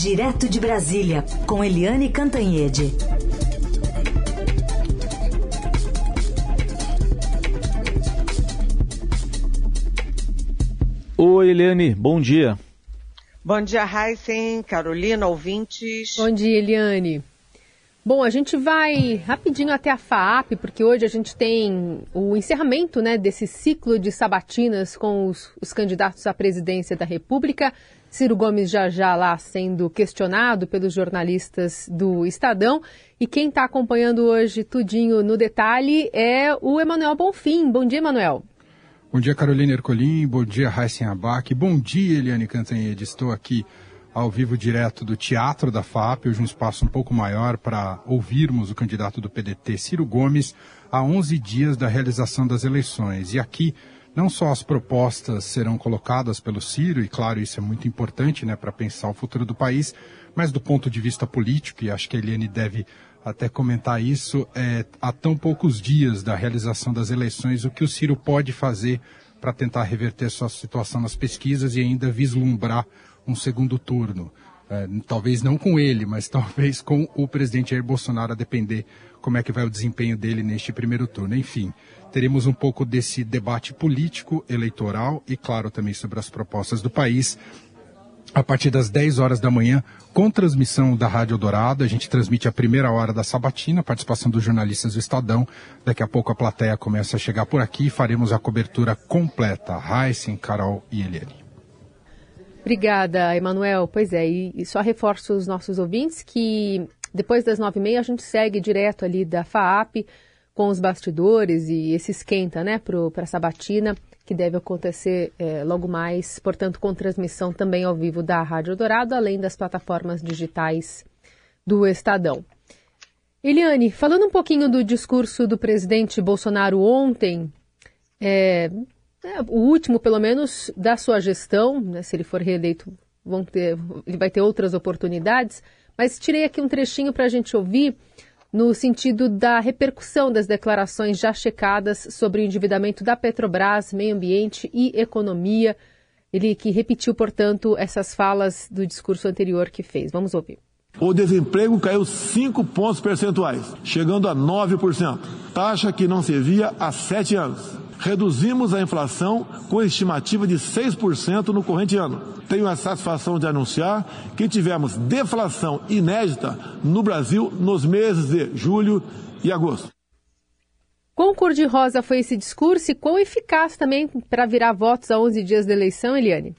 Direto de Brasília, com Eliane Cantanhede. Oi, Eliane, bom dia. Bom dia, Heisen, Carolina, ouvintes. Bom dia, Eliane. Bom, a gente vai rapidinho até a FAAP, porque hoje a gente tem o encerramento né, desse ciclo de sabatinas com os, os candidatos à presidência da República. Ciro Gomes já já lá sendo questionado pelos jornalistas do Estadão. E quem está acompanhando hoje tudinho no detalhe é o Emanuel Bonfim. Bom dia, Emanuel. Bom dia, Carolina Ercolim. Bom dia, Raíssen Abac. Bom dia, Eliane Cantanhede. Estou aqui ao vivo direto do Teatro da FAP, hoje um espaço um pouco maior para ouvirmos o candidato do PDT, Ciro Gomes, a 11 dias da realização das eleições. E aqui, não só as propostas serão colocadas pelo Ciro, e claro, isso é muito importante né, para pensar o futuro do país, mas do ponto de vista político, e acho que a Eliane deve até comentar isso, é, há tão poucos dias da realização das eleições, o que o Ciro pode fazer para tentar reverter sua situação nas pesquisas e ainda vislumbrar um segundo turno. É, talvez não com ele, mas talvez com o presidente Jair Bolsonaro, a depender como é que vai o desempenho dele neste primeiro turno. Enfim, teremos um pouco desse debate político, eleitoral e, claro, também sobre as propostas do país. A partir das 10 horas da manhã, com transmissão da Rádio Dourado, a gente transmite a primeira hora da sabatina, participação dos jornalistas do Estadão. Daqui a pouco a plateia começa a chegar por aqui e faremos a cobertura completa. Heisen, Carol e Eliane. Obrigada, Emanuel. Pois é, e só reforço os nossos ouvintes que depois das nove e meia a gente segue direto ali da FAAP com os bastidores e esse esquenta, né, para a sabatina, que deve acontecer é, logo mais, portanto, com transmissão também ao vivo da Rádio Dourado, além das plataformas digitais do Estadão. Eliane, falando um pouquinho do discurso do presidente Bolsonaro ontem, é, é, o último, pelo menos, da sua gestão, né, se ele for reeleito, vão ter, ele vai ter outras oportunidades, mas tirei aqui um trechinho para a gente ouvir no sentido da repercussão das declarações já checadas sobre o endividamento da Petrobras, meio ambiente e economia. Ele que repetiu, portanto, essas falas do discurso anterior que fez. Vamos ouvir. O desemprego caiu 5 pontos percentuais, chegando a 9%, taxa que não se via há sete anos. Reduzimos a inflação com estimativa de 6% no corrente ano. Tenho a satisfação de anunciar que tivemos deflação inédita no Brasil nos meses de julho e agosto. Quão cor-de-rosa foi esse discurso e quão eficaz também para virar votos a 11 dias da eleição, Eliane?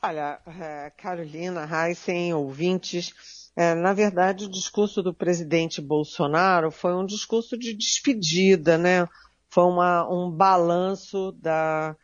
Olha, é, Carolina, Heisen, ouvintes, é, na verdade o discurso do presidente Bolsonaro foi um discurso de despedida, né? Foi uma, um balanço da,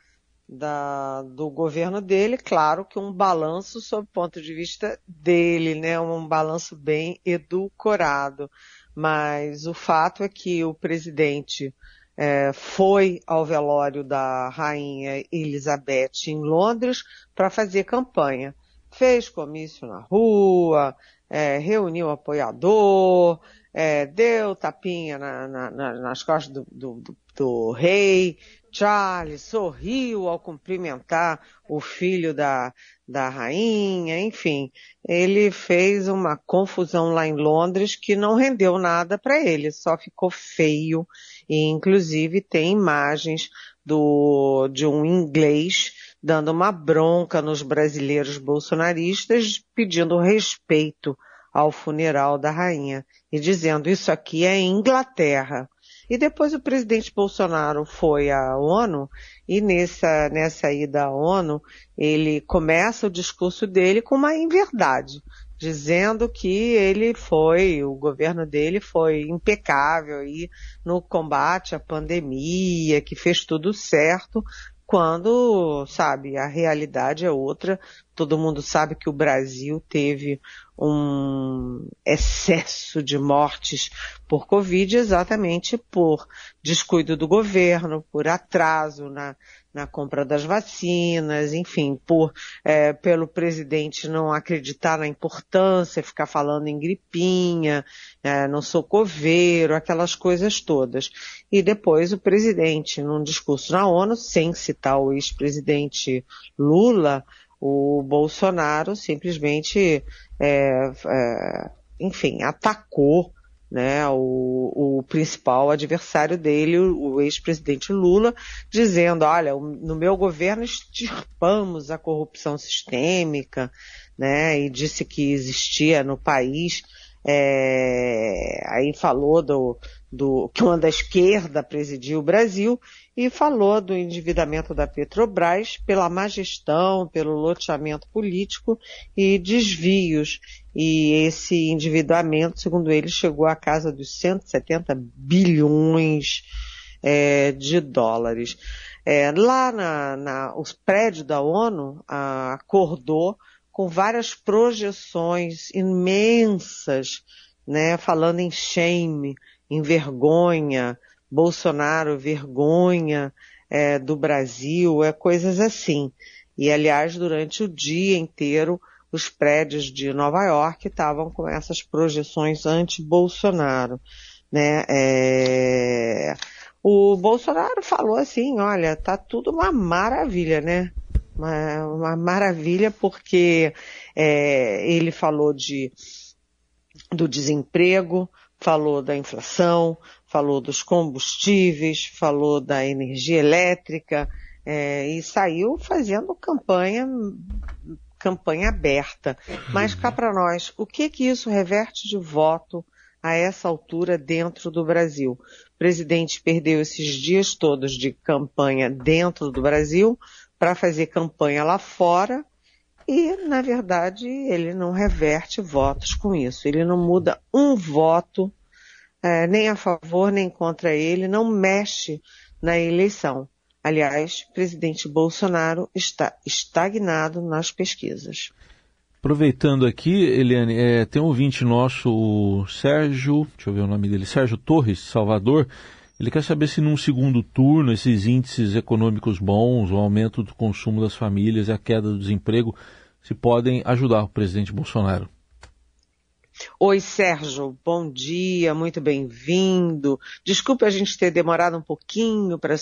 da, do governo dele, claro que um balanço sob o ponto de vista dele, né, um balanço bem edulcorado. Mas o fato é que o presidente é, foi ao velório da rainha Elizabeth em Londres para fazer campanha. Fez comício na rua, é, reuniu apoiador, é, deu tapinha na, na, nas costas do, do, do rei. Charles sorriu ao cumprimentar o filho da, da rainha, enfim, ele fez uma confusão lá em Londres que não rendeu nada para ele, só ficou feio. E inclusive tem imagens do, de um inglês dando uma bronca nos brasileiros bolsonaristas pedindo respeito ao funeral da rainha e dizendo isso aqui é Inglaterra. E depois o presidente Bolsonaro foi à ONU e nessa, nessa ida à ONU ele começa o discurso dele com uma inverdade, dizendo que ele foi, o governo dele foi impecável aí no combate à pandemia, que fez tudo certo, quando, sabe, a realidade é outra. Todo mundo sabe que o Brasil teve um excesso de mortes por Covid exatamente por descuido do governo, por atraso na, na compra das vacinas, enfim, por é, pelo presidente não acreditar na importância, ficar falando em gripinha, é, no socoveiro, aquelas coisas todas. E depois o presidente, num discurso na ONU, sem citar o ex-presidente Lula, o Bolsonaro simplesmente, é, é, enfim, atacou né, o, o, principal adversário dele, o, ex-presidente Lula, dizendo, olha, no meu governo extirpamos a corrupção sistêmica, né, e disse que existia no país, é, aí falou do, do, que uma da esquerda presidiu o Brasil e falou do endividamento da Petrobras pela má gestão, pelo loteamento político e desvios. E esse endividamento, segundo ele, chegou à casa dos 170 bilhões é, de dólares. É, lá na, na, os prédios da ONU a, acordou com várias projeções imensas, né, falando em shame, em vergonha, Bolsonaro vergonha é, do Brasil, é coisas assim. E aliás, durante o dia inteiro, os prédios de Nova York estavam com essas projeções anti-Bolsonaro, né? É... O Bolsonaro falou assim, olha, tá tudo uma maravilha, né? Uma, uma maravilha porque é, ele falou de do desemprego, falou da inflação, falou dos combustíveis, falou da energia elétrica é, e saiu fazendo campanha campanha aberta. Mas cá para nós, o que que isso reverte de voto a essa altura dentro do Brasil? O presidente perdeu esses dias todos de campanha dentro do Brasil para fazer campanha lá fora e, na verdade, ele não reverte votos com isso. Ele não muda um voto, é, nem a favor nem contra ele, não mexe na eleição. Aliás, o presidente Bolsonaro está estagnado nas pesquisas. Aproveitando aqui, Eliane, é, tem um ouvinte nosso, o Sérgio, deixa eu ver o nome dele, Sérgio Torres, Salvador. Ele quer saber se num segundo turno esses índices econômicos bons, o aumento do consumo das famílias e a queda do desemprego se podem ajudar o presidente Bolsonaro. Oi, Sérgio, bom dia, muito bem-vindo. Desculpe a gente ter demorado um pouquinho para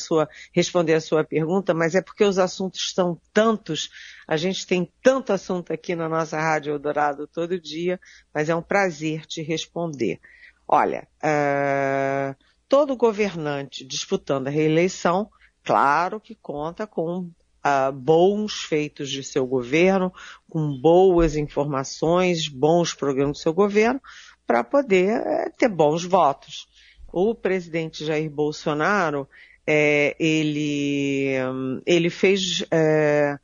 responder a sua pergunta, mas é porque os assuntos são tantos, a gente tem tanto assunto aqui na nossa Rádio Eldorado todo dia, mas é um prazer te responder. Olha, uh, todo governante disputando a reeleição, claro que conta com uh, bons feitos de seu governo, com boas informações, bons programas do seu governo, para poder uh, ter bons votos. O presidente Jair Bolsonaro, é, ele, um, ele fez é,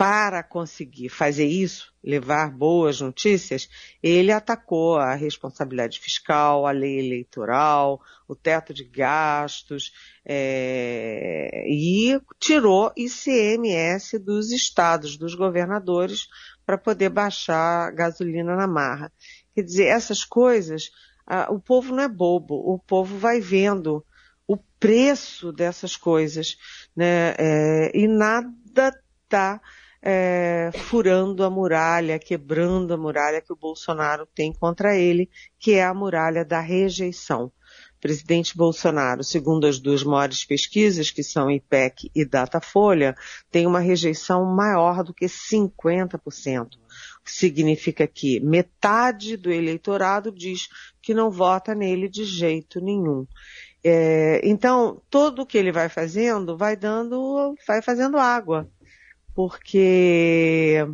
para conseguir fazer isso, levar boas notícias, ele atacou a responsabilidade fiscal, a lei eleitoral, o teto de gastos é, e tirou ICMS dos estados, dos governadores, para poder baixar a gasolina na marra. Quer dizer, essas coisas, a, o povo não é bobo, o povo vai vendo o preço dessas coisas, né? É, e nada está é, furando a muralha, quebrando a muralha que o Bolsonaro tem contra ele, que é a muralha da rejeição. Presidente Bolsonaro, segundo as duas maiores pesquisas, que são IPEC e Datafolha, tem uma rejeição maior do que 50%. O que significa que metade do eleitorado diz que não vota nele de jeito nenhum. É, então, tudo o que ele vai fazendo, vai dando, vai fazendo água porque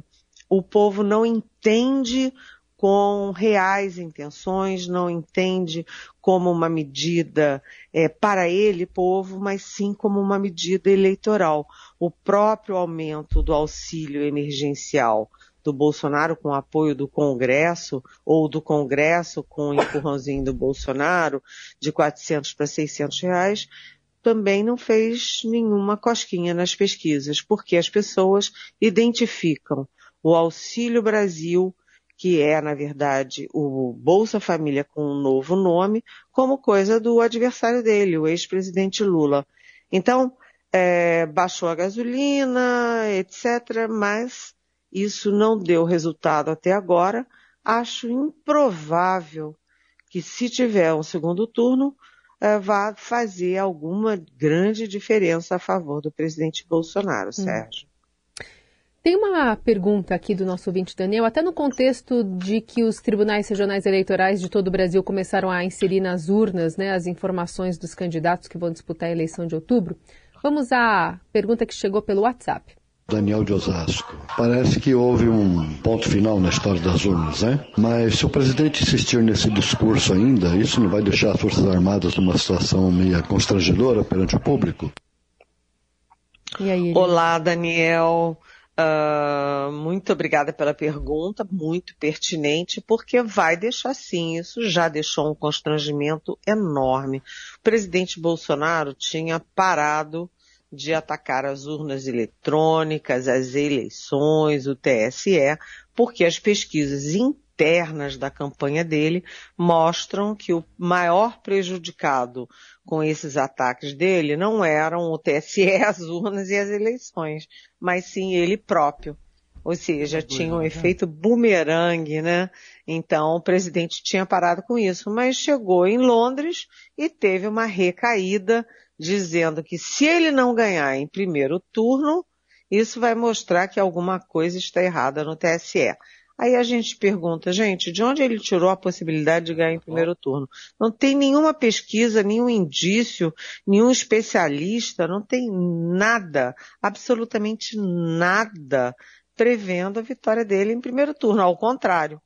o povo não entende com reais intenções, não entende como uma medida é, para ele, povo, mas sim como uma medida eleitoral. O próprio aumento do auxílio emergencial do Bolsonaro com apoio do Congresso, ou do Congresso com o empurrãozinho do Bolsonaro, de 400 para 600 reais, também não fez nenhuma cosquinha nas pesquisas, porque as pessoas identificam o Auxílio Brasil, que é, na verdade, o Bolsa Família com um novo nome, como coisa do adversário dele, o ex-presidente Lula. Então, é, baixou a gasolina, etc., mas isso não deu resultado até agora. Acho improvável que, se tiver um segundo turno, vá fazer alguma grande diferença a favor do presidente Bolsonaro, hum. Sérgio. Tem uma pergunta aqui do nosso ouvinte Daniel, até no contexto de que os tribunais regionais eleitorais de todo o Brasil começaram a inserir nas urnas né, as informações dos candidatos que vão disputar a eleição de outubro. Vamos à pergunta que chegou pelo WhatsApp. Daniel de Osasco. Parece que houve um ponto final na história das urnas, né? Mas se o presidente insistir nesse discurso ainda, isso não vai deixar as Forças Armadas numa situação meio constrangedora perante o público? Aí, Olá, Daniel. Uh, muito obrigada pela pergunta, muito pertinente, porque vai deixar sim, isso já deixou um constrangimento enorme. O presidente Bolsonaro tinha parado de atacar as urnas eletrônicas, as eleições, o TSE, porque as pesquisas internas da campanha dele mostram que o maior prejudicado com esses ataques dele não eram o TSE, as urnas e as eleições, mas sim ele próprio. Ou seja, tinha um efeito bumerangue, né? Então o presidente tinha parado com isso, mas chegou em Londres e teve uma recaída dizendo que se ele não ganhar em primeiro turno, isso vai mostrar que alguma coisa está errada no TSE. Aí a gente pergunta, gente, de onde ele tirou a possibilidade de ganhar em primeiro turno? Não tem nenhuma pesquisa, nenhum indício, nenhum especialista, não tem nada, absolutamente nada, prevendo a vitória dele em primeiro turno. Ao contrário,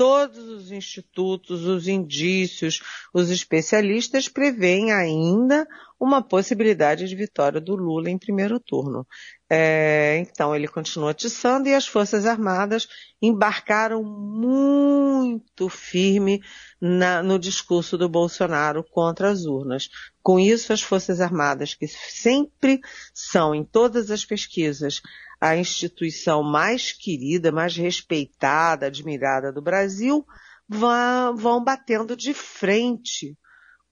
todos os institutos, os indícios, os especialistas preveem ainda uma possibilidade de vitória do Lula em primeiro turno. É, então ele continua atiçando e as Forças Armadas embarcaram muito firme na, no discurso do Bolsonaro contra as urnas. Com isso, as Forças Armadas, que sempre são em todas as pesquisas a instituição mais querida, mais respeitada, admirada do Brasil, vão, batendo de frente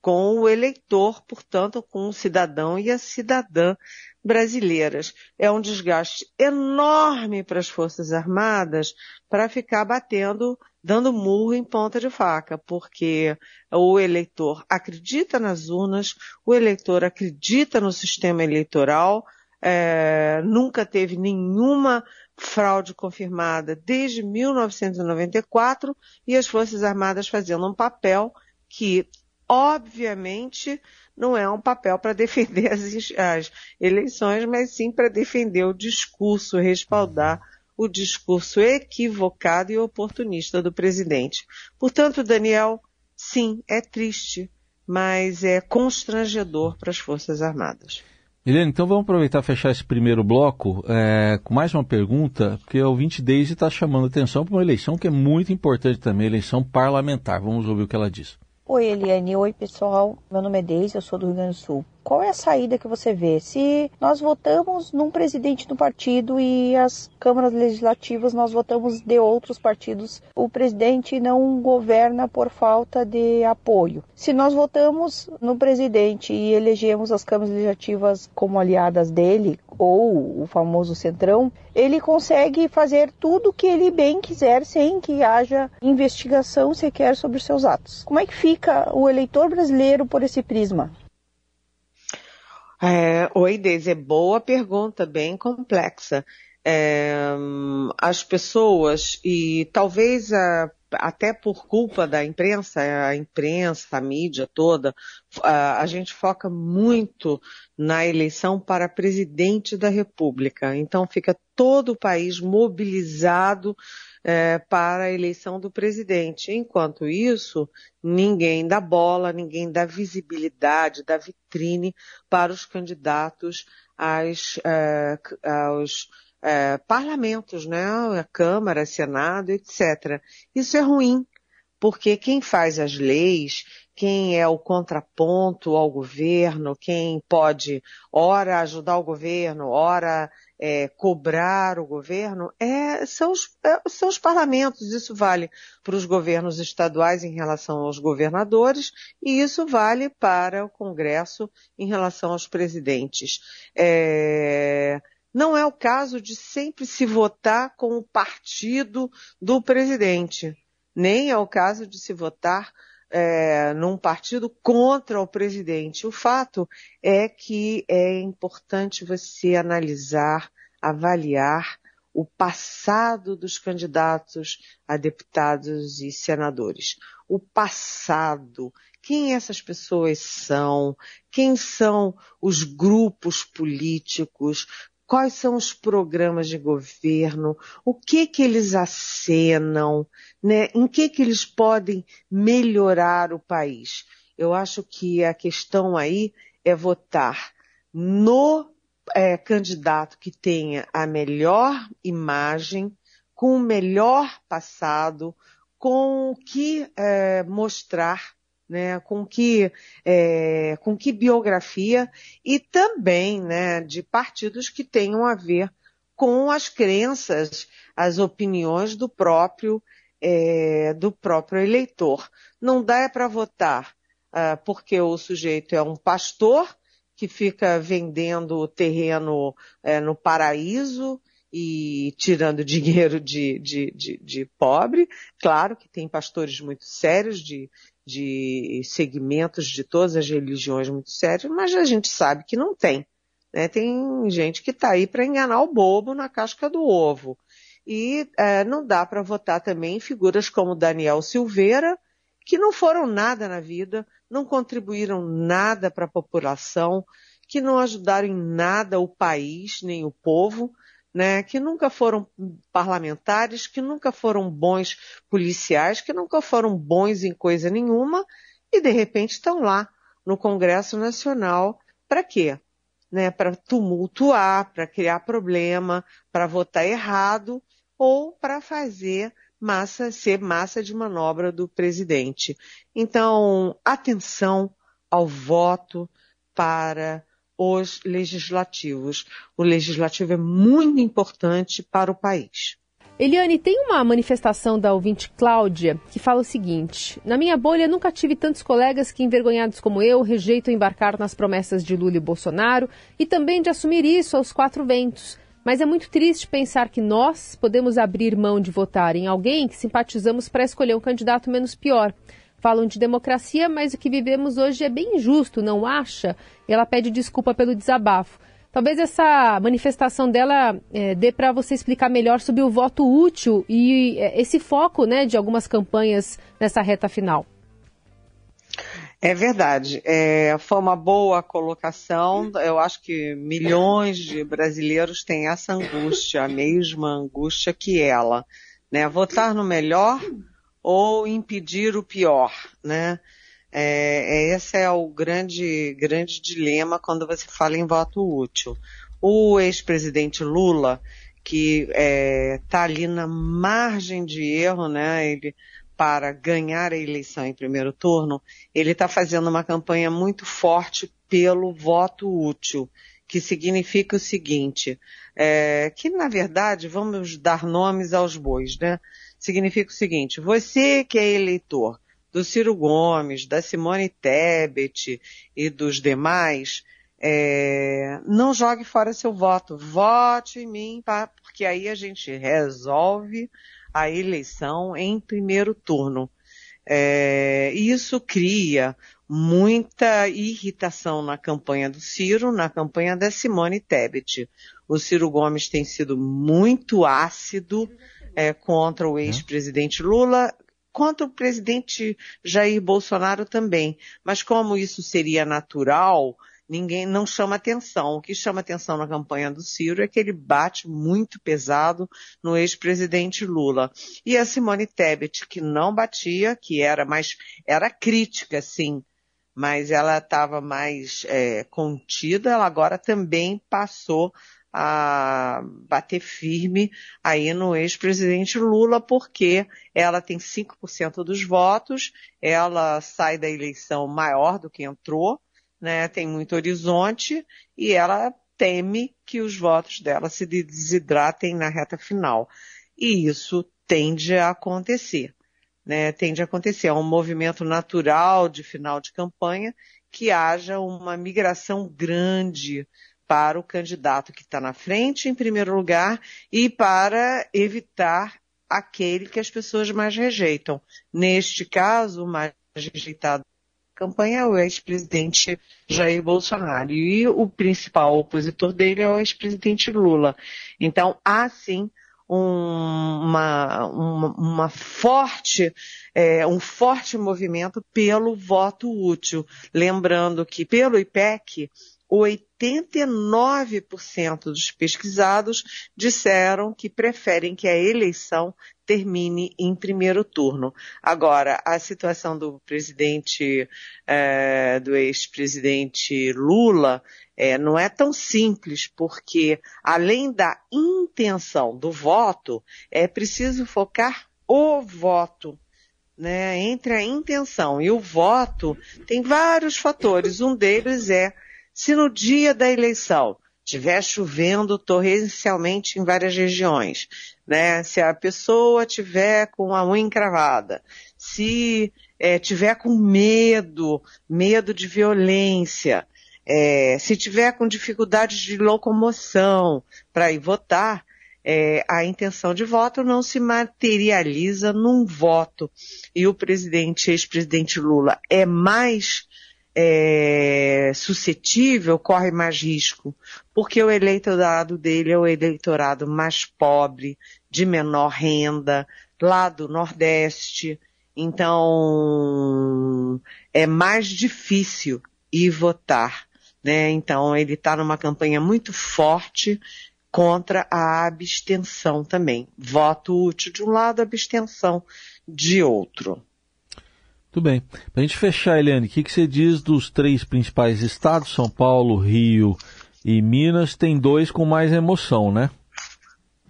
com o eleitor, portanto, com o cidadão e a cidadã brasileiras. É um desgaste enorme para as Forças Armadas para ficar batendo, dando murro em ponta de faca, porque o eleitor acredita nas urnas, o eleitor acredita no sistema eleitoral, é, nunca teve nenhuma fraude confirmada desde 1994 e as Forças Armadas fazendo um papel que, obviamente, não é um papel para defender as, as, eleições, mas sim para defender o discurso, respaldar o discurso equivocado e oportunista do presidente. Portanto, Daniel, sim, é triste, mas é constrangedor para as Forças Armadas. Helene, então vamos aproveitar e fechar esse primeiro bloco é, com mais uma pergunta, porque o ouvinte Deise está chamando atenção para uma eleição que é muito importante também, eleição parlamentar. Vamos ouvir o que ela diz. Oi, Eliane. Oi, pessoal. Meu nome é Deise, eu sou do Rio Grande do Sul qual é a saída que você vê? Se nós votamos num presidente do partido e as câmaras legislativas nós votamos de outros partidos, o presidente não governa por falta de apoio. Se nós votamos no presidente e elegemos as câmaras legislativas como aliadas dele, ou o famoso centrão, ele consegue fazer tudo o que ele bem quiser sem que haja investigação sequer sobre seus atos. Como é que fica o eleitor brasileiro por esse prisma? É, oi, Deise, é boa pergunta, bem complexa. É, as pessoas, e talvez a, até por culpa da imprensa, a imprensa, a mídia toda, a, a gente foca muito na eleição para presidente da República. Então fica todo o país mobilizado é, para a eleição do presidente. Enquanto isso, ninguém dá bola, ninguém dá visibilidade, dá vitrine para os candidatos às, é, aos é, parlamentos, né? A Câmara, Senado, etc. Isso é ruim, porque quem faz as leis, quem é o contraponto ao governo, quem pode, ora, ajudar o governo, ora, é, cobrar o governo, é, são, os, é, são os parlamentos. Isso vale para os governos estaduais em relação aos governadores e isso vale para o Congresso em relação aos presidentes. É, não é o caso de sempre se votar com o partido do presidente. Nem é o caso de se votar é, num partido contra o presidente. O fato é que é importante você analisar, avaliar o passado dos candidatos a deputados e senadores. O passado, quem essas pessoas são, quem são os grupos políticos, quais são os programas de governo, o que que eles acenam, né? em que que eles podem melhorar o país. Eu acho que a questão aí é votar no é, candidato que tenha a melhor imagem, com o melhor passado, com o que é, mostrar, né, com que, é, com que biografia e também, né, de partidos que tenham a ver com as crenças, as opiniões do próprio é, do próprio eleitor. Não dá para votar uh, porque o sujeito é um pastor que fica vendendo terreno é, no paraíso e tirando dinheiro de, de, de, de, pobre. Claro que tem pastores muito sérios, de, de segmentos de todas as religiões muito sérios, mas a gente sabe que não tem. Né? Tem gente que está aí para enganar o bobo na casca do ovo. E é, não dá para votar também em figuras como Daniel Silveira, que não foram nada na vida, não contribuíram nada para a população, que não ajudaram em nada o país, nem o povo, né, que nunca foram parlamentares, que nunca foram bons policiais, que nunca foram bons em coisa nenhuma, e de repente estão lá no Congresso Nacional para quê? Né, para tumultuar, para criar problema, para votar errado ou para fazer massa, ser massa de manobra do presidente. Então, atenção ao voto para os legislativos. O legislativo é muito importante para o país. Eliane, tem uma manifestação da ouvinte Cláudia que fala o seguinte: Na minha bolha nunca tive tantos colegas que, envergonhados como eu, rejeitam embarcar nas promessas de Lula e Bolsonaro e também de assumir isso aos quatro ventos. Mas é muito triste pensar que nós podemos abrir mão de votar em alguém que simpatizamos para escolher um candidato menos pior. Falam de democracia, mas o que vivemos hoje é bem injusto, não acha? Ela pede desculpa pelo desabafo. Talvez essa manifestação dela é, dê para você explicar melhor sobre o voto útil e é, esse foco né, de algumas campanhas nessa reta final. É verdade. É, foi uma boa colocação. Eu acho que milhões de brasileiros têm essa angústia, a mesma angústia que ela. Né? Votar no melhor ou impedir o pior, né? É, esse é o grande, grande dilema quando você fala em voto útil. O ex-presidente Lula, que está é, tá ali na margem de erro, né? Ele para ganhar a eleição em primeiro turno, ele está fazendo uma campanha muito forte pelo voto útil, que significa o seguinte, é, que na verdade vamos dar nomes aos bois, né? Significa o seguinte, você que é eleitor do Ciro Gomes, da Simone Tebet e dos demais, é, não jogue fora seu voto, vote em mim, porque aí a gente resolve a eleição em primeiro turno. É, isso cria muita irritação na campanha do Ciro, na campanha da Simone Tebet. O Ciro Gomes tem sido muito ácido é, contra o ex-presidente Lula, contra o presidente Jair Bolsonaro também. Mas como isso seria natural, ninguém não chama atenção. O que chama atenção na campanha do Ciro é que ele bate muito pesado no ex-presidente Lula. E a Simone Tebet, que não batia, que era mais, era crítica, sim, mas ela estava mais é, contida, ela agora também passou a bater firme aí no ex-presidente Lula, porque ela tem 5% dos votos, ela sai da eleição maior do que entrou, né, tem muito horizonte e ela teme que os votos dela se desidratem na reta final. E isso tende a acontecer. Né, tende a acontecer. É um movimento natural de final de campanha que haja uma migração grande para o candidato que está na frente, em primeiro lugar, e para evitar aquele que as pessoas mais rejeitam. Neste caso, o mais rejeitado campanha é o ex-presidente Jair Bolsonaro e o principal opositor dele é o ex-presidente Lula. Então, há sim um, uma, uma, uma, forte, é, um forte movimento pelo voto útil. Lembrando que pelo IPEC, 89% dos pesquisados disseram que preferem que a eleição termine em primeiro turno. Agora, a situação do presidente, é, do ex-presidente Lula, é, não é tão simples, porque além da intenção do voto, é preciso focar o voto. Né? Entre a intenção e o voto, tem vários fatores. Um deles é se no dia da eleição estiver chovendo torrencialmente em várias regiões, né? Se a pessoa tiver com a unha encravada, se é, tiver com medo, medo de violência, é, se tiver com dificuldade de locomoção para ir votar, é, a intenção de voto não se materializa num voto. E o presidente, ex-presidente Lula, é mais é, suscetível, corre mais risco, porque o eleitorado dele é o eleitorado mais pobre, de menor renda, lá do Nordeste. Então, é mais difícil ir votar. Né? Então, ele está numa campanha muito forte contra a abstenção também. Voto útil de um lado, abstenção de outro. Muito bem. Para a gente fechar, Eliane, o que, que você diz dos três principais estados, São Paulo, Rio e Minas? Tem dois com mais emoção, né?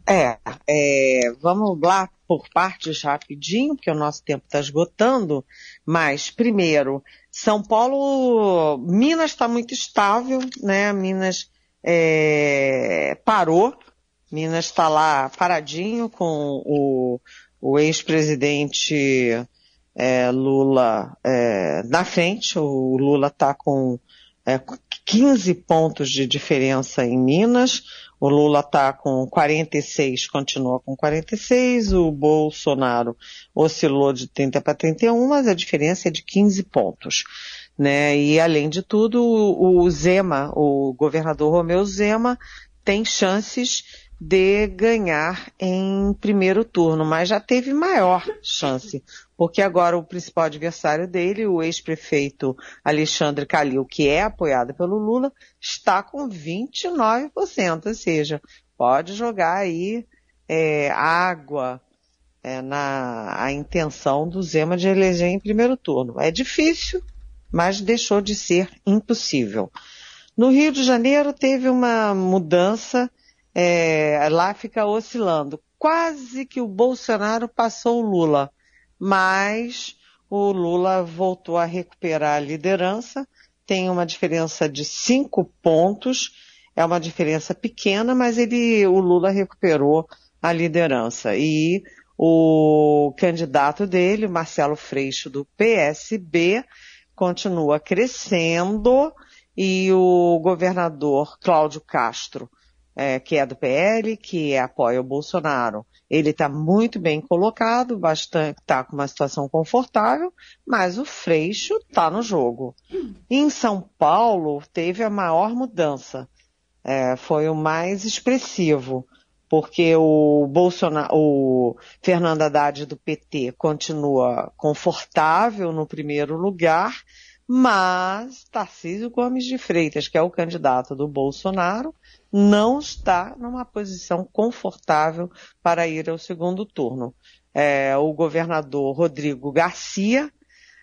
É, é, vamos lá por partes rapidinho, porque o nosso tempo está esgotando. Mas, primeiro, São Paulo, Minas está muito estável, né? Minas é, parou. Minas está lá paradinho com o, o ex-presidente é, Lula é, na frente. O Lula está com é, 15 pontos de diferença em Minas. O Lula está com 46, continua com 46. O Bolsonaro oscilou de 30 para 31, mas a diferença é de 15 pontos. Né? E além de tudo, o Zema, o governador Romeu Zema, tem chances de ganhar em primeiro turno, mas já teve maior chance, porque agora o principal adversário dele, o ex-prefeito Alexandre Calil, que é apoiado pelo Lula, está com 29%, ou seja, pode jogar aí é, água é, na a intenção do Zema de eleger em primeiro turno. É difícil, mas deixou de ser impossível. No Rio de Janeiro teve uma mudança é, lá fica oscilando. Quase que o Bolsonaro passou o Lula, mas o Lula voltou a recuperar a liderança, tem uma diferença de cinco pontos, é uma diferença pequena, mas ele, o Lula recuperou a liderança. E o candidato dele, Marcelo Freixo, do PSB, continua crescendo. E o governador Cláudio Castro é, que é do PL, que apoia o Bolsonaro, ele está muito bem colocado, bastante, está com uma situação confortável, mas o Freixo está no jogo. Em São Paulo teve a maior mudança, é, foi o mais expressivo, porque o Bolsonaro, o Fernando Haddad do PT continua confortável no primeiro lugar, mas Tarcísio Gomes de Freitas, que é o candidato do Bolsonaro, não está numa posição confortável para ir ao segundo turno. É, o governador Rodrigo Garcia,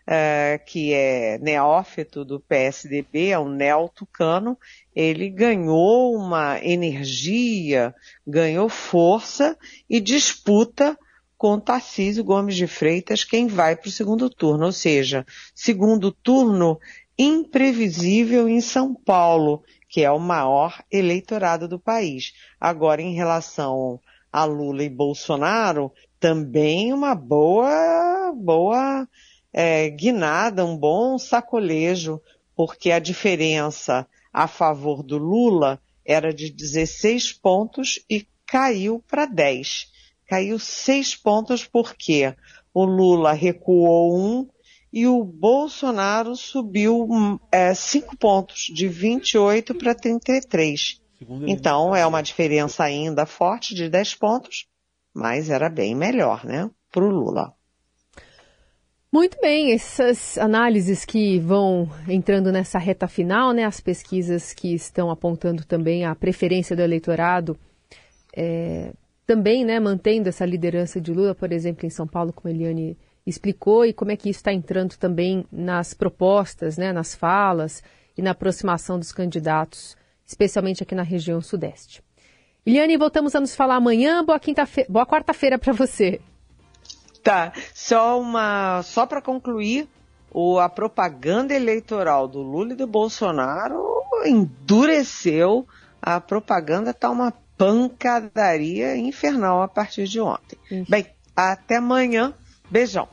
é, que é neófito do PSDB, é um neotucano, ele ganhou uma energia, ganhou força e disputa com Tarcísio Gomes de Freitas quem vai para o segundo turno. Ou seja, segundo turno imprevisível em São Paulo que é o maior eleitorado do país. Agora, em relação a Lula e Bolsonaro, também uma boa, boa é, guinada, um bom sacolejo, porque a diferença a favor do Lula era de 16 pontos e caiu para 10. Caiu 6 pontos porque o Lula recuou um e o Bolsonaro subiu é, cinco pontos, de 28 para 33. Então é uma diferença ainda forte de 10 pontos, mas era bem melhor, né, para o Lula. Muito bem, essas análises que vão entrando nessa reta final, né, as pesquisas que estão apontando também a preferência do eleitorado, é, também, né, mantendo essa liderança de Lula, por exemplo, em São Paulo, como Eliane explicou e como é que isso está entrando também nas propostas, né, nas falas e na aproximação dos candidatos, especialmente aqui na região sudeste. Eliane, voltamos a nos falar amanhã. Boa, boa quarta-feira para você. Tá, só uma, só para concluir, o, a propaganda eleitoral do Lula e do Bolsonaro endureceu. A propaganda está uma pancadaria infernal a partir de ontem. Bem, até amanhã. Beijão.